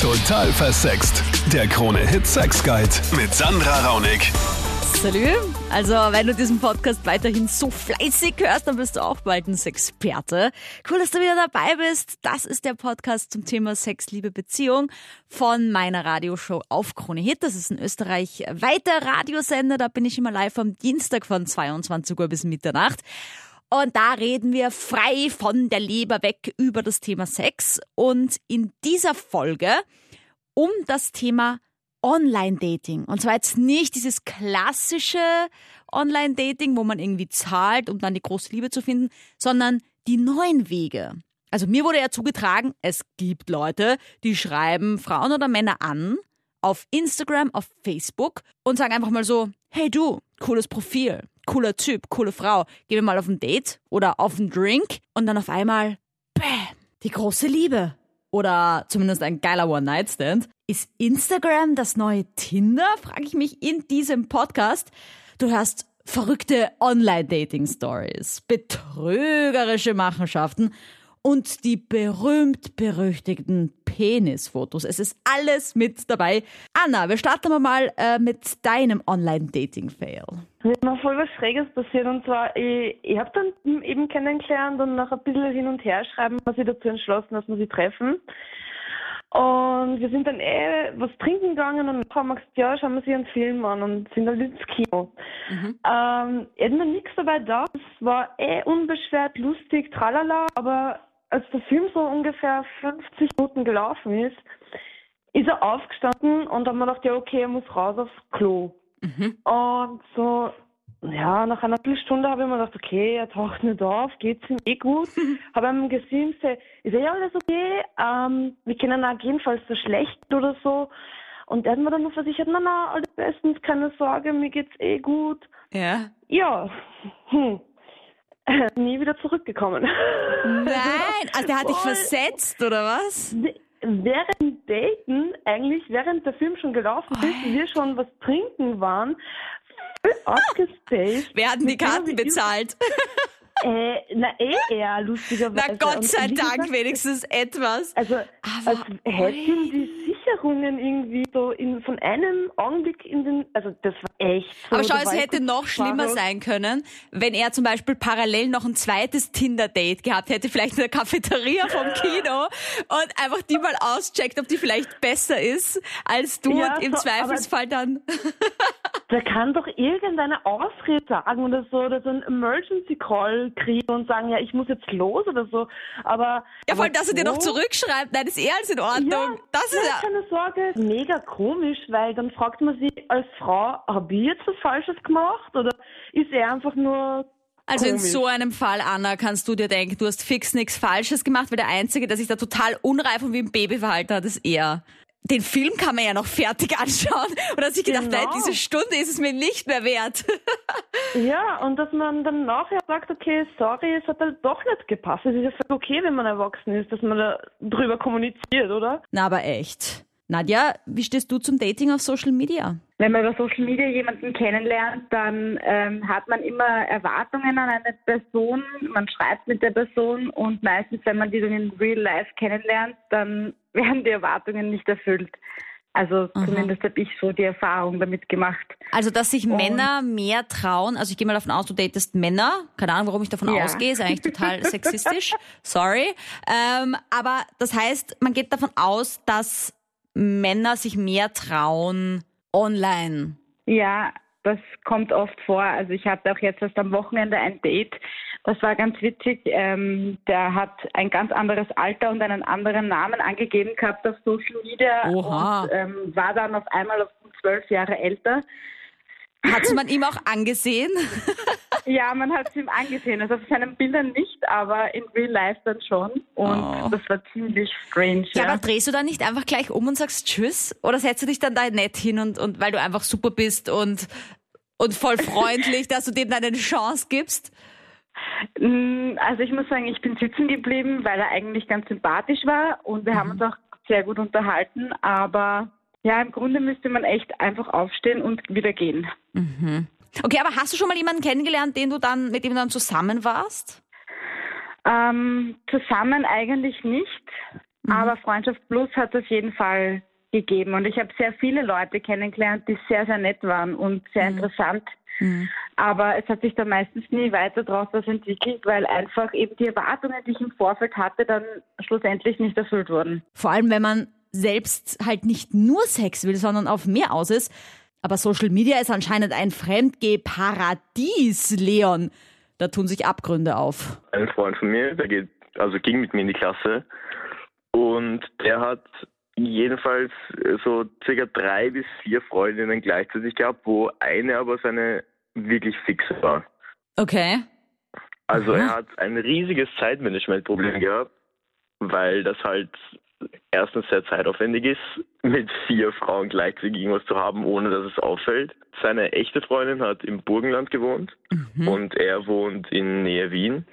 Total versext. Der Krone-Hit Sex Guide mit Sandra Raunig. Salü. Also, wenn du diesen Podcast weiterhin so fleißig hörst, dann bist du auch bald ein Sexperte. Cool, dass du wieder dabei bist. Das ist der Podcast zum Thema Sex, Liebe, Beziehung von meiner Radioshow auf Krone Hit. Das ist ein Österreich weiter Radiosender. Da bin ich immer live am Dienstag von 22 Uhr bis Mitternacht. Und da reden wir frei von der Leber weg über das Thema Sex. Und in dieser Folge um das Thema Online-Dating. Und zwar jetzt nicht dieses klassische Online-Dating, wo man irgendwie zahlt, um dann die große Liebe zu finden, sondern die neuen Wege. Also mir wurde ja zugetragen, es gibt Leute, die schreiben Frauen oder Männer an auf Instagram, auf Facebook und sagen einfach mal so, hey du, cooles Profil, cooler Typ, coole Frau, gehen wir mal auf ein Date oder auf einen Drink und dann auf einmal, bäh, die große Liebe. Oder zumindest ein geiler One-Night-Stand. Ist Instagram das neue Tinder? Frage ich mich in diesem Podcast. Du hörst verrückte Online-Dating-Stories, betrügerische Machenschaften und die berühmt-berüchtigten Penisfotos. Es ist alles mit dabei. Anna, wir starten mal äh, mit deinem Online-Dating-Fail. Mir ist noch voll was Schräges passiert und zwar, ich, ich habe dann eben kennengelernt und nach ein bisschen hin und her schreiben, wir sich dazu entschlossen, dass wir sie treffen. Und wir sind dann eh was trinken gegangen und haben wir gesagt, ja, schauen wir sich einen Film an und sind dann ins Kino. Mhm. Ähm, mir nichts dabei da. Es war eh unbeschwert, lustig, tralala, aber als der Film so ungefähr 50 Minuten gelaufen ist, ist er aufgestanden und dann haben wir gedacht, ja, okay, er muss raus aufs Klo. Mhm. Und so, ja, nach einer Viertelstunde habe ich mir gedacht, okay, er taucht nicht auf, geht's ihm eh gut. habe ihm gesehen, ist eh alles okay, ähm, wir können auch gehen, falls er schlecht oder so. Und er hat mir dann nur versichert, na, na, alles bestens, keine Sorge, mir geht's eh gut. Ja. Ja. Hm. Nie wieder zurückgekommen. Nein, also der hat dich versetzt, oder was? während Daten, eigentlich während der Film schon gelaufen ist, oh. wir schon was trinken waren, voll abgespaced. Wer hat denn die Karten bezahlt? Äh, na eh eher, lustigerweise. Na Gott sei Dank wenigstens etwas. Also, als hätten die Sicherungen irgendwie so in, von einem Augenblick in den, also das war echt. So, Aber schau, es hätte noch schlimmer sein können, wenn er zum Beispiel parallel noch ein zweites Tinder-Date gehabt hätte, vielleicht in der Cafeteria vom Kino und einfach die mal auscheckt, ob die vielleicht besser ist als du ja, und im so, Zweifelsfall dann. Der kann doch irgendeine Ausrede sagen oder so, oder so ein Emergency Call kriegen und sagen, ja, ich muss jetzt los oder so. Aber. Ja, vor allem, dass er dir noch zurückschreibt, nein, ist eh alles in Ordnung. Ja, das ist ja. Keine Sorge, mega komisch, weil dann fragt man sich als Frau, habe ich jetzt was Falsches gemacht oder ist er einfach nur also in so einem Fall, Anna, kannst du dir denken, du hast fix nichts Falsches gemacht, weil der Einzige, der sich da total unreif und wie ein Baby verhalten hat, ist er den Film kann man ja noch fertig anschauen. Und hat sich gedacht, genau. nein, diese Stunde ist es mir nicht mehr wert. ja, und dass man dann nachher sagt, okay, sorry, es hat halt doch nicht gepasst. Es ist ja okay, wenn man erwachsen ist, dass man da drüber kommuniziert, oder? Na, aber echt. Nadja, wie stehst du zum Dating auf Social Media? Wenn man über Social Media jemanden kennenlernt, dann ähm, hat man immer Erwartungen an eine Person, man schreibt mit der Person und meistens, wenn man die dann in Real Life kennenlernt, dann werden die Erwartungen nicht erfüllt. Also Aha. zumindest habe ich so die Erfahrung damit gemacht. Also dass sich und Männer mehr trauen, also ich gehe mal davon aus, du datest Männer, keine Ahnung, warum ich davon ja. ausgehe, ist eigentlich total sexistisch, sorry. Ähm, aber das heißt, man geht davon aus, dass Männer sich mehr trauen online. Ja, das kommt oft vor. Also ich hatte auch jetzt erst am Wochenende ein Date. Das war ganz witzig. Ähm, der hat ein ganz anderes Alter und einen anderen Namen angegeben gehabt auf Social Media Oha. und ähm, war dann auf einmal auf zwölf Jahre älter. Hat man ihm auch angesehen? ja, man hat es ihm angesehen. Also auf seinen Bildern nicht, aber in Real Life dann schon. Und oh. das war ziemlich strange. Ja, ja, aber drehst du dann nicht einfach gleich um und sagst Tschüss? Oder setzt du dich dann da nett hin und, und weil du einfach super bist und, und voll freundlich, dass du dem eine Chance gibst? Mm, also ich muss sagen, ich bin sitzen geblieben, weil er eigentlich ganz sympathisch war und wir mhm. haben uns auch sehr gut unterhalten, aber ja, im Grunde müsste man echt einfach aufstehen und wieder gehen. Mhm. Okay, aber hast du schon mal jemanden kennengelernt, den du dann, mit dem du dann zusammen warst? Ähm, zusammen eigentlich nicht. Aber Freundschaft Plus hat es auf jeden Fall gegeben. Und ich habe sehr viele Leute kennengelernt, die sehr, sehr nett waren und sehr interessant. Aber es hat sich dann meistens nie weiter daraus was entwickelt, weil einfach eben die Erwartungen, die ich im Vorfeld hatte, dann schlussendlich nicht erfüllt wurden. Vor allem, wenn man selbst halt nicht nur Sex will, sondern auf mehr aus ist. Aber Social Media ist anscheinend ein Fremdgeh-Paradies, Leon. Da tun sich Abgründe auf. Ein Freund von mir, der geht, also ging mit mir in die Klasse und der hat jedenfalls so circa drei bis vier Freundinnen gleichzeitig gehabt, wo eine aber seine wirklich fixe war. Okay. Also er hat ein riesiges Zeitmanagementproblem gehabt, weil das halt erstens sehr zeitaufwendig ist, mit vier Frauen gleichzeitig irgendwas zu haben, ohne dass es auffällt. Seine echte Freundin hat im Burgenland gewohnt und er wohnt in Nähe Wien.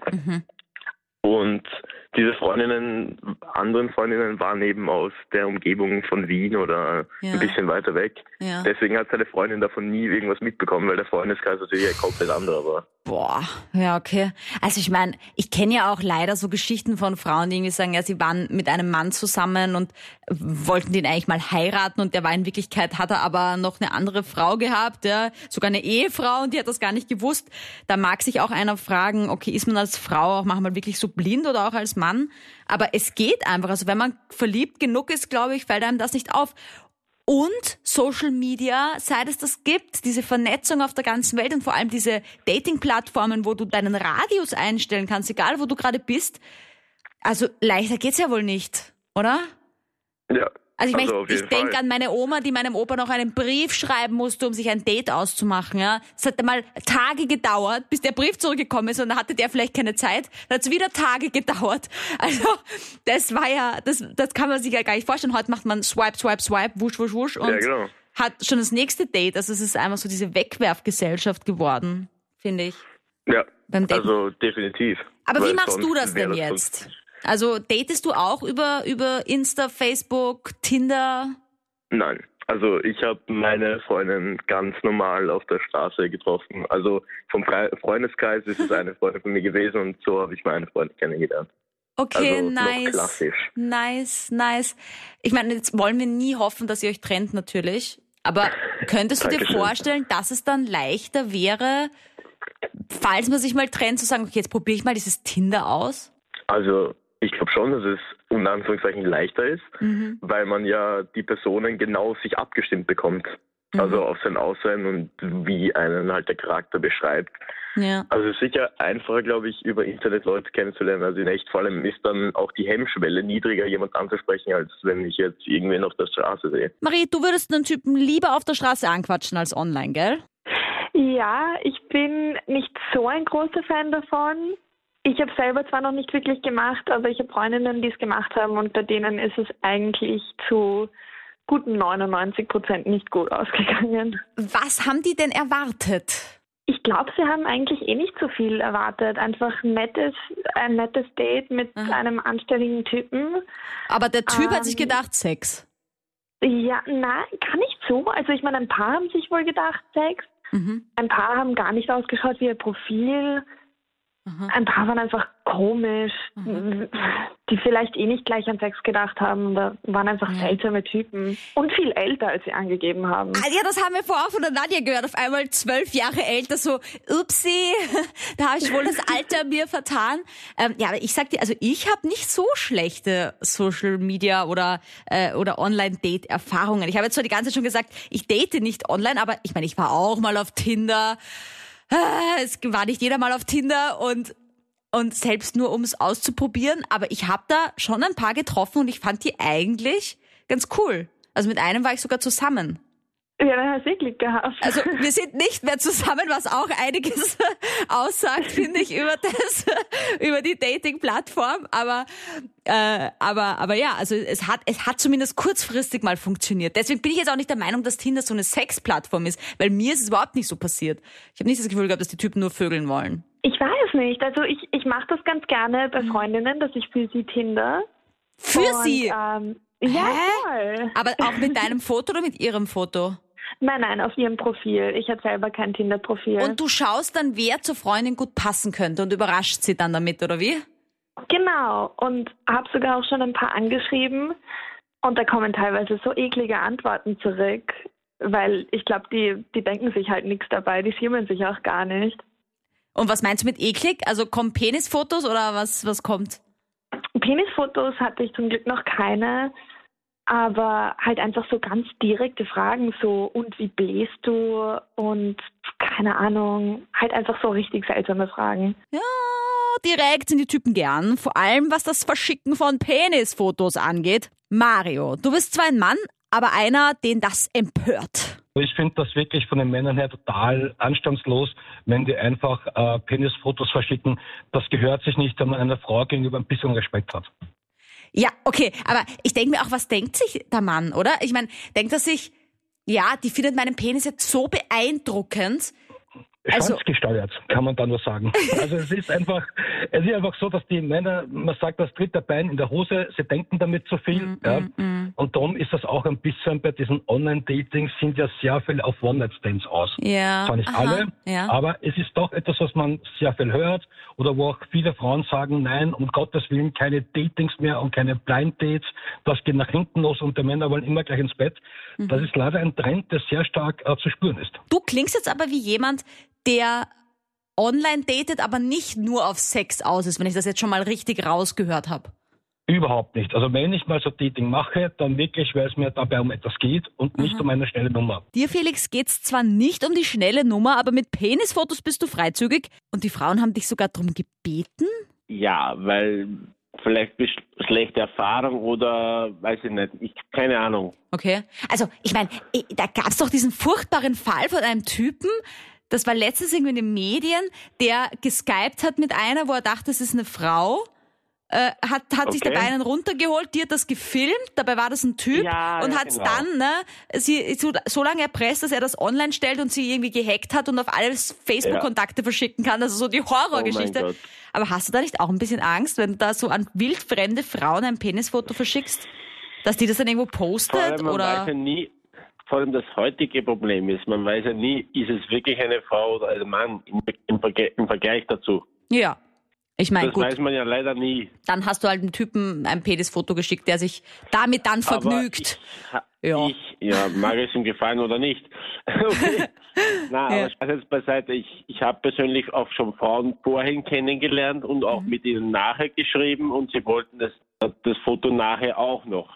Und diese Freundinnen, anderen Freundinnen waren eben aus der Umgebung von Wien oder Ja. ein bisschen weiter weg. Ja. Deswegen hat seine Freundin davon nie irgendwas mitbekommen, weil der Freundeskreis natürlich ein komplett anderer war. Boah, ja, okay. Also ich meine, ich kenne ja auch leider so Geschichten von Frauen, die irgendwie sagen, ja, sie waren mit einem Mann zusammen und wollten den eigentlich mal heiraten und der war in Wirklichkeit, hat er aber noch eine andere Frau gehabt, ja, sogar eine Ehefrau und die hat das gar nicht gewusst. Da mag sich auch einer fragen, okay, ist man als Frau auch manchmal wirklich so blind oder auch als Mann? Aber es geht einfach. Also wenn man verliebt genug ist, glaube ich, fällt einem das nicht auf. Und Social Media, seit es das gibt, diese Vernetzung auf der ganzen Welt und vor allem diese Dating-Plattformen, wo du deinen Radius einstellen kannst, egal wo du gerade bist. Also leichter geht's ja wohl nicht, oder? Ja. Also ich auf ich, denke an meine Oma, die meinem Opa noch einen Brief schreiben musste, um sich ein Date auszumachen. Ja, es hat mal Tage gedauert, bis der Brief zurückgekommen ist und dann hatte der vielleicht keine Zeit. Dann hat es wieder Tage gedauert. Also das war ja, das, das kann man sich ja gar nicht vorstellen. Heute macht man Swipe, Swipe, Swipe, wusch, wusch, wusch und Ja, genau. hat schon das nächste Date. Also es ist einfach so diese Wegwerfgesellschaft geworden, finde ich. Ja, also definitiv. Aber wie Weil machst du das denn jetzt? Also datest du auch über, über Insta, Facebook, Tinder? Nein. Also ich habe meine Freundin ganz normal auf der Straße getroffen. Also vom Fre Freundeskreis ist es eine Freundin von mir gewesen und so habe ich meine Freundin kennengelernt. Okay, Also nice. klassisch. Nice, nice. Ich meine, jetzt wollen wir nie hoffen, dass ihr euch trennt, natürlich. Aber könntest du dir vorstellen, dass es dann leichter wäre, falls man sich mal trennt, zu sagen, okay, jetzt probiere ich mal dieses Tinder aus? Also schon, dass es unter Anführungszeichen leichter ist, Mhm. weil man ja die Personen genau sich abgestimmt bekommt. Mhm. Also auf sein Aussehen und wie einen halt der Charakter beschreibt. Ja. Also es ist sicher einfacher, glaube ich, über Internet Leute kennenzulernen. Also in echt vor allem ist dann auch die Hemmschwelle niedriger, jemand anzusprechen, als wenn ich jetzt irgendwen auf der Straße sehe. Marie, du würdest einen Typen lieber auf der Straße anquatschen als online, gell? Ja, ich bin nicht so ein großer Fan davon. Ich habe selber zwar noch nicht wirklich gemacht, aber ich habe Freundinnen, die es gemacht haben und bei denen ist es eigentlich zu guten 99 Prozent nicht gut ausgegangen. Was haben die denn erwartet? Ich glaube, sie haben eigentlich eh nicht so viel erwartet. Einfach ein nettes, ein nettes Date mit einem anständigen Typen. Aber der Typ hat sich Ähm, gedacht, Sex. Ja, nein, gar nicht so. Also ich meine, ein paar haben sich wohl gedacht, Sex. Mhm. Ein paar haben gar nicht ausgeschaut wie ihr Profil. Aha. Ein paar waren einfach komisch, die vielleicht eh nicht gleich an Sex gedacht haben. Da waren einfach seltsame Typen. Und viel älter, als sie angegeben haben. Ah, ja, das haben wir vorher von der Nadja gehört. Auf einmal zwölf Jahre älter, so, upsie, da habe ich wohl das Alter mir vertan. Ähm, ja, aber ich sag dir, also ich habe nicht so schlechte Social Media oder, äh, oder Online-Date-Erfahrungen. Ich habe jetzt zwar die ganze Zeit schon gesagt, ich date nicht online, aber ich meine, ich war auch mal auf Tinder. Äh, Es war nicht jeder mal auf Tinder und und selbst nur um es auszuprobieren, aber ich habe da schon ein paar getroffen und ich fand die eigentlich ganz cool. Also mit einem war ich sogar zusammen. Ja, dann hast du eh Glück gehabt. Also wir sind nicht mehr zusammen, was auch einiges aussagt, finde ich, über das, über die Dating-Plattform. Aber, äh, aber, aber ja, also es hat, es hat zumindest kurzfristig mal funktioniert. Deswegen bin ich jetzt auch nicht der Meinung, dass Tinder so eine Sex-Plattform ist, weil mir ist es überhaupt nicht so passiert. Ich habe nicht das Gefühl gehabt, dass die Typen nur vögeln wollen. ich weiß nicht. Also ich, ich mache das ganz gerne bei Freundinnen, dass ich für sie Tinder. Für Und, sie. Ähm, ja, Hä? voll. Aber auch mit deinem Foto oder mit ihrem Foto? Nein, nein, auf ihrem Profil. Ich habe selber kein Tinder-Profil. Und du schaust dann, wer zur Freundin gut passen könnte und überrascht sie dann damit, oder wie? Genau, und habe sogar auch schon ein paar angeschrieben und da kommen teilweise so eklige Antworten zurück, weil ich glaube, die, die denken sich halt nichts dabei, die schämen sich auch gar nicht. Und was meinst du mit eklig? Also kommen Penisfotos oder was, was kommt? Penisfotos hatte ich zum Glück noch keine, aber halt einfach so ganz direkte Fragen, so und wie bläst du und keine Ahnung, halt einfach so richtig seltsame Fragen. Ja, direkt sind die Typen gern, vor allem was das Verschicken von Penisfotos angeht. Mario, du bist zwar ein Mann, aber einer, den das empört. Ich finde das wirklich von den Männern her total anstandslos, wenn die einfach äh, Penisfotos verschicken. Das gehört sich nicht, wenn man einer Frau gegenüber ein bisschen Respekt hat. Ja, okay, aber ich denke mir auch, was denkt sich der Mann, oder? Ich meine, denkt er sich, ja, die findet meinen Penis jetzt so beeindruckend, also, Schwanzgesteuert, kann man da nur sagen. Also es ist einfach, es ist einfach so, dass die Männer, man sagt das dritte Bein in der Hose, sie denken damit zu viel. Mm, ja. Mm, mm. Und darum ist das auch ein bisschen bei diesen Online-Datings sind ja sehr viel auf One-Night-Stands aus. Ja. Zwar nicht Aha, alle, ja. aber es ist doch etwas, was man sehr viel hört oder wo auch viele Frauen sagen, nein, um Gottes Willen keine Datings mehr und keine Blind-Dates, das geht nach hinten los und die Männer wollen immer gleich ins Bett. Mhm. Das ist leider ein Trend, der sehr stark äh, zu spüren ist. Du klingst jetzt aber wie jemand, der online datet, aber nicht nur auf Sex aus ist, wenn ich das jetzt schon mal richtig rausgehört habe. Überhaupt nicht. Also wenn ich mal so Dating mache, dann wirklich, weil es mir dabei um etwas geht und nicht Aha. um eine schnelle Nummer. Dir, Felix, geht es zwar nicht um die schnelle Nummer, aber mit Penisfotos bist du freizügig und die Frauen haben dich sogar darum gebeten? Ja, weil vielleicht schlechte Erfahrung oder weiß ich nicht, ich keine Ahnung. Okay. Also, ich meine, da gab es doch diesen furchtbaren Fall von einem Typen, das war letztens irgendwie in den Medien, der geskypt hat mit einer, wo er dachte, es ist eine Frau. Äh, hat hat okay. sich dabei einen runtergeholt, die hat das gefilmt, dabei war das ein Typ ja, und hat genau. dann ne, sie so, so lange erpresst, dass er das online stellt und sie irgendwie gehackt hat und auf alles Facebook-Kontakte ja. verschicken kann, also so die Horrorgeschichte. Oh Aber hast du da nicht auch ein bisschen Angst, wenn du da so an wildfremde Frauen ein Penisfoto verschickst, dass die das dann irgendwo postet? Vor allem, man oder? weiß ja nie, vor allem das heutige Problem ist, man weiß ja nie, ist es wirklich eine Frau oder ein Mann im, im, im Vergleich dazu. Ja. Ich meine, das gut. weiß man ja leider nie. Dann hast du halt einen Typen ein Penisfoto geschickt, der sich damit dann vergnügt. Aber ich, ja. ich, ja, mag es ihm gefallen oder nicht. okay. Na, Ja. aber Spaß jetzt beiseite. Ich, ich habe persönlich auch schon Frauen vorhin kennengelernt und auch Mhm. mit ihnen nachher geschrieben und sie wollten das, das Foto nachher auch noch.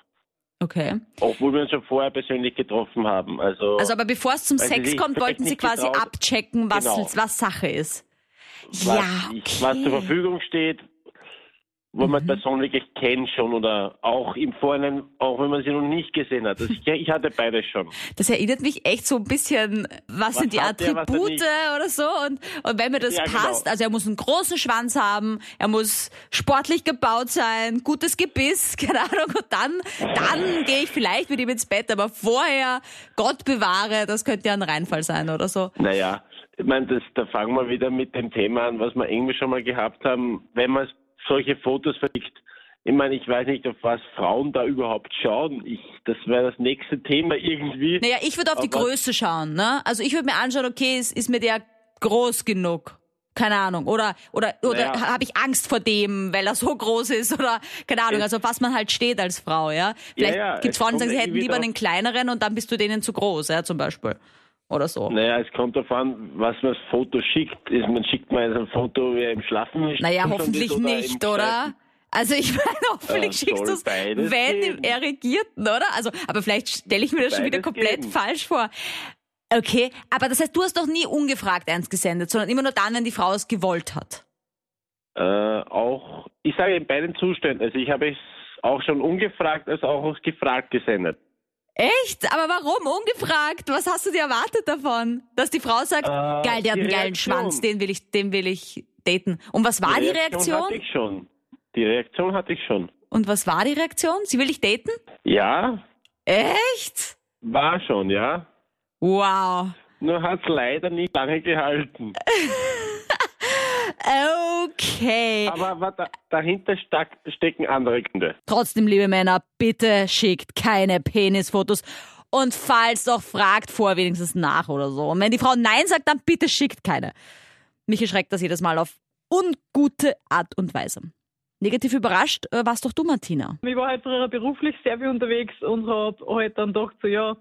Okay. Obwohl wir uns schon vorher persönlich getroffen haben. Also, Also aber bevor es zum Sex kommt, wollten sie quasi getraut- abchecken, was, Genau. was Sache ist. was, ja, ich, was zur okay. Verfügung steht, wo man Mhm. die Person wirklich kennt schon oder auch im Vorhinein, auch wenn man sie noch nicht gesehen hat. Also ich, ich hatte beides schon. Das erinnert mich echt so ein bisschen, was, sind die was er Attribute nicht? oder so. Und, und wenn mir das Ja, genau. passt, also er muss einen großen Schwanz haben, er muss sportlich gebaut sein, gutes Gebiss, keine Ahnung. Und dann, dann gehe ich vielleicht mit ihm ins Bett. Aber vorher, Gott bewahre, das könnte ja ein Reinfall sein oder so. Naja, ich meine, das, da fangen wir wieder mit dem Thema an, was wir irgendwie schon mal gehabt haben. Wenn man solche Fotos verlegt, ich meine, ich weiß nicht, auf was Frauen da überhaupt schauen. Ich, das wäre das nächste Thema irgendwie. Naja, ich würde auf die Aber- Größe schauen, ne? Also ich würde mir anschauen, okay, ist, ist mir der groß genug? Keine Ahnung. Oder, oder, oder Naja. habe ich Angst vor dem, weil er so groß ist? Oder, keine Ahnung, also auf was man halt steht als Frau, ja? Vielleicht ja, gibt's es Frauen, die sagen, sie hätten lieber einen kleineren und dann bist du denen zu groß, ja, zum Beispiel. Oder so. Naja, es kommt darauf an, was man das Foto schickt. Ist, man schickt mal ein Foto, wie er im Schlafen ist. Naja, hoffentlich oder nicht, oder? Also ich meine, hoffentlich Ja, schickst du es, beides wenn geben. im Erregierten, oder? Also, aber vielleicht stelle ich mir das schon wieder Beides komplett geben. falsch vor. Okay, aber das heißt, du hast doch nie ungefragt eins gesendet, sondern immer nur dann, wenn die Frau es gewollt hat. Äh, auch, ich sage in beiden Zuständen. Also ich habe es auch schon ungefragt, als auch gefragt gesendet. Echt? Aber warum ungefragt? Was hast du dir erwartet davon? Dass die Frau sagt, Äh, geil, der hat die einen geilen Reaktion. Schwanz, den will ich, den will ich daten. Und was war die, hatte Reaktion? ich schon. Die Reaktion hatte ich schon. Und was war die Reaktion? Sie will dich daten? Ja, Echt? war schon, ja. Wow. Nur hat es leider nicht lange gehalten. Okay. Aber, aber da, dahinter stack, stecken andere Gründe. Trotzdem, liebe Männer, bitte schickt keine Penisfotos. Und falls doch, fragt vor wenigstens nach oder so. Und wenn die Frau Nein sagt, dann bitte schickt keine. Mich erschreckt das jedes Mal auf ungute Art und Weise. Negativ überrascht äh, warst doch du, Martina. Ich war halt früher beruflich sehr viel unterwegs und habe halt dann gedacht, so ja,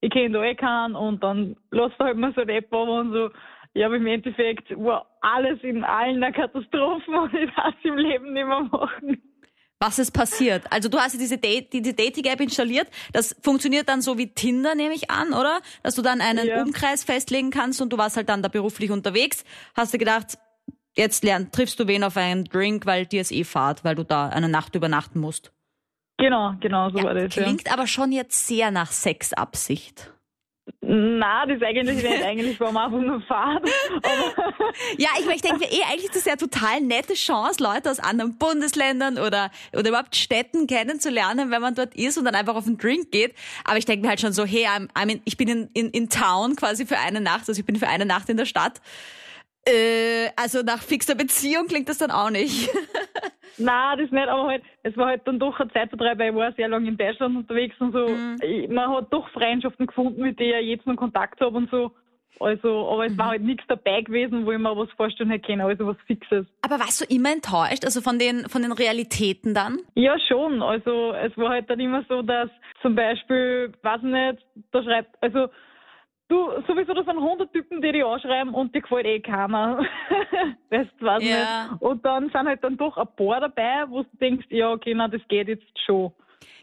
ich kenne da eh keinen und dann lässt halt mal so ein App und so. Ja, aber im Endeffekt war alles in allen eine Katastrophe und ich darf es im Leben nicht mehr machen. Was ist passiert? Also du hast diese, Date, diese Dating-App installiert. Das funktioniert dann so wie Tinder, nehme ich an, oder? Dass du dann einen ja. Umkreis festlegen kannst und du warst halt dann da beruflich unterwegs. Hast du gedacht, jetzt lern, triffst du wen auf einen Drink, weil dir ist eh Fahrt, weil du da eine Nacht übernachten musst. Genau, genau, so ja, war das. Klingt ja. aber schon jetzt sehr nach Sexabsicht. Na, das eigentlich nicht. Eigentlich war man einfach nur Fahrt. ja, ich, ich denke eh, eigentlich ist das ja total nette Chance, Leute aus anderen Bundesländern oder, oder überhaupt Städten kennenzulernen, wenn man dort ist und dann einfach auf einen Drink geht. Aber ich denke mir halt schon so, hey, I'm, I'm in, ich bin in, in, in Town quasi für eine Nacht, also ich bin für eine Nacht in der Stadt. Äh, also nach fixer Beziehung klingt das dann auch nicht. Nein, das nicht, aber halt, es war halt dann doch eine Zeitvertreib, weil ich war sehr lange in Deutschland unterwegs und so. Mhm. Man hat doch Freundschaften gefunden, mit denen ich jetzt noch Kontakt habe und so. Also, aber es mhm. war halt nichts dabei gewesen, wo ich mir was vorstellen hätte können, also was Fixes. Aber warst du immer enttäuscht, also von den, von den Realitäten dann? Ja, schon. Also, es war halt dann immer so, dass zum Beispiel, weiß nicht, da schreibt, also, Du, sowieso, das sind 100 Typen, die dich anschreiben und dir gefällt eh keiner. weißt du, was ja. nicht. Und dann sind halt dann doch ein paar dabei, wo du denkst, ja, okay, na, das geht jetzt schon.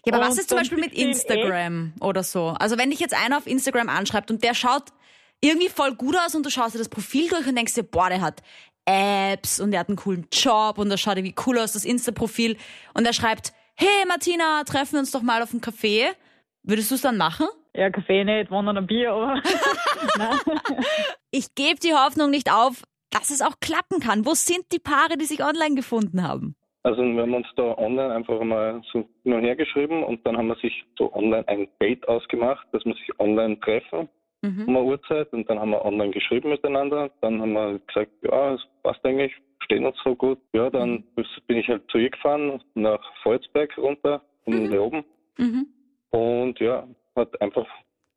Ja, aber und was ist zum Beispiel mit Instagram oder so? Also wenn dich jetzt einer auf Instagram anschreibt und der schaut irgendwie voll gut aus und du schaust dir das Profil durch und denkst dir, boah, der hat Apps und der hat einen coolen Job und das schaut irgendwie cool aus, das Insta-Profil. Und er schreibt, hey Martina, treffen wir uns doch mal auf einen Café. Würdest du es dann machen? Ja, Kaffee nicht, wandern ein Bier, aber. ich gebe die Hoffnung nicht auf, dass es auch klappen kann. Wo sind die Paare, die sich online gefunden haben? Also wir haben uns da online einfach mal so hin und her geschrieben und dann haben wir sich so online ein Date ausgemacht, dass wir sich online treffen mhm. um eine Uhrzeit und dann haben wir online geschrieben miteinander. Dann haben wir gesagt, ja, es passt eigentlich, stehen uns so gut. Ja, dann mhm. bin ich halt zu ihr gefahren, nach Volzberg runter, um mhm. oben. Mhm. Und ja, hat einfach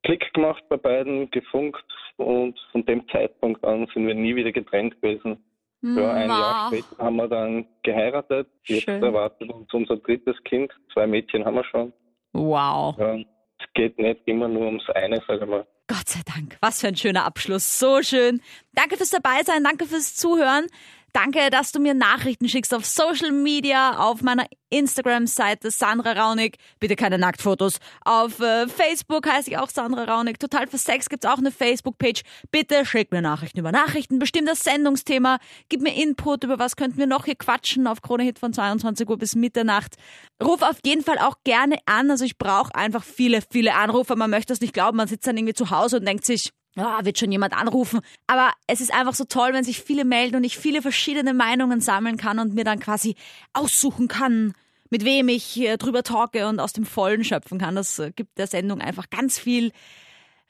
Klick gemacht bei beiden, gefunkt und von dem Zeitpunkt an sind wir nie wieder getrennt gewesen. Ja, ein. Jahr später haben wir dann geheiratet. Jetzt Schön. erwartet uns unser drittes Kind. Zwei Mädchen haben wir schon. Wow. Ja, es geht nicht immer nur ums eine, sage ich mal. Gott sei Dank. Was für ein schöner Abschluss. So schön. Danke fürs Dabeisein. Danke fürs Zuhören. Danke, dass du mir Nachrichten schickst auf Social Media, auf meiner Instagram-Seite Sandra Raunig. Bitte keine Nacktfotos. Auf äh, Facebook heiße ich auch Sandra Raunig. Total für Sex gibt's auch eine Facebook-Page. Bitte schick mir Nachrichten über Nachrichten. Bestimm das Sendungsthema. Gib mir Input über was könnten wir noch hier quatschen auf Krone Hit von 22 Uhr bis Mitternacht. Ruf auf jeden Fall auch gerne an. Also ich brauche einfach viele, viele Anrufe. Man möchte das nicht glauben. Man sitzt dann irgendwie zu Hause und denkt sich, oh, wird schon jemand anrufen. Aber es ist einfach so toll, wenn sich viele melden und ich viele verschiedene Meinungen sammeln kann und mir dann quasi aussuchen kann, mit wem ich drüber talke und aus dem Vollen schöpfen kann. Das äh, gibt der Sendung einfach ganz viel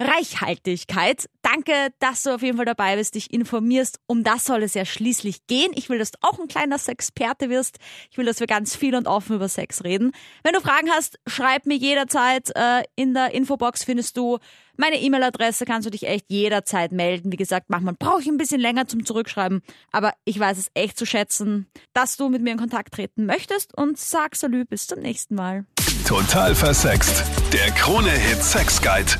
Reichhaltigkeit. Danke, dass du auf jeden Fall dabei bist, dich informierst. Um das soll es ja schließlich gehen. Ich will, dass du auch ein kleiner Sexperte wirst. Ich will, dass wir ganz viel und offen über Sex reden. Wenn du Fragen hast, schreib mir jederzeit. Äh, in der Infobox findest du meine E-Mail-Adresse, kannst du dich echt jederzeit melden. Wie gesagt, manchmal brauche ich ein bisschen länger zum Zurückschreiben, aber ich weiß es echt zu schätzen, dass du mit mir in Kontakt treten möchtest und sag Salü, bis zum nächsten Mal. Total versext. Der Krone-Hit Sex Guide.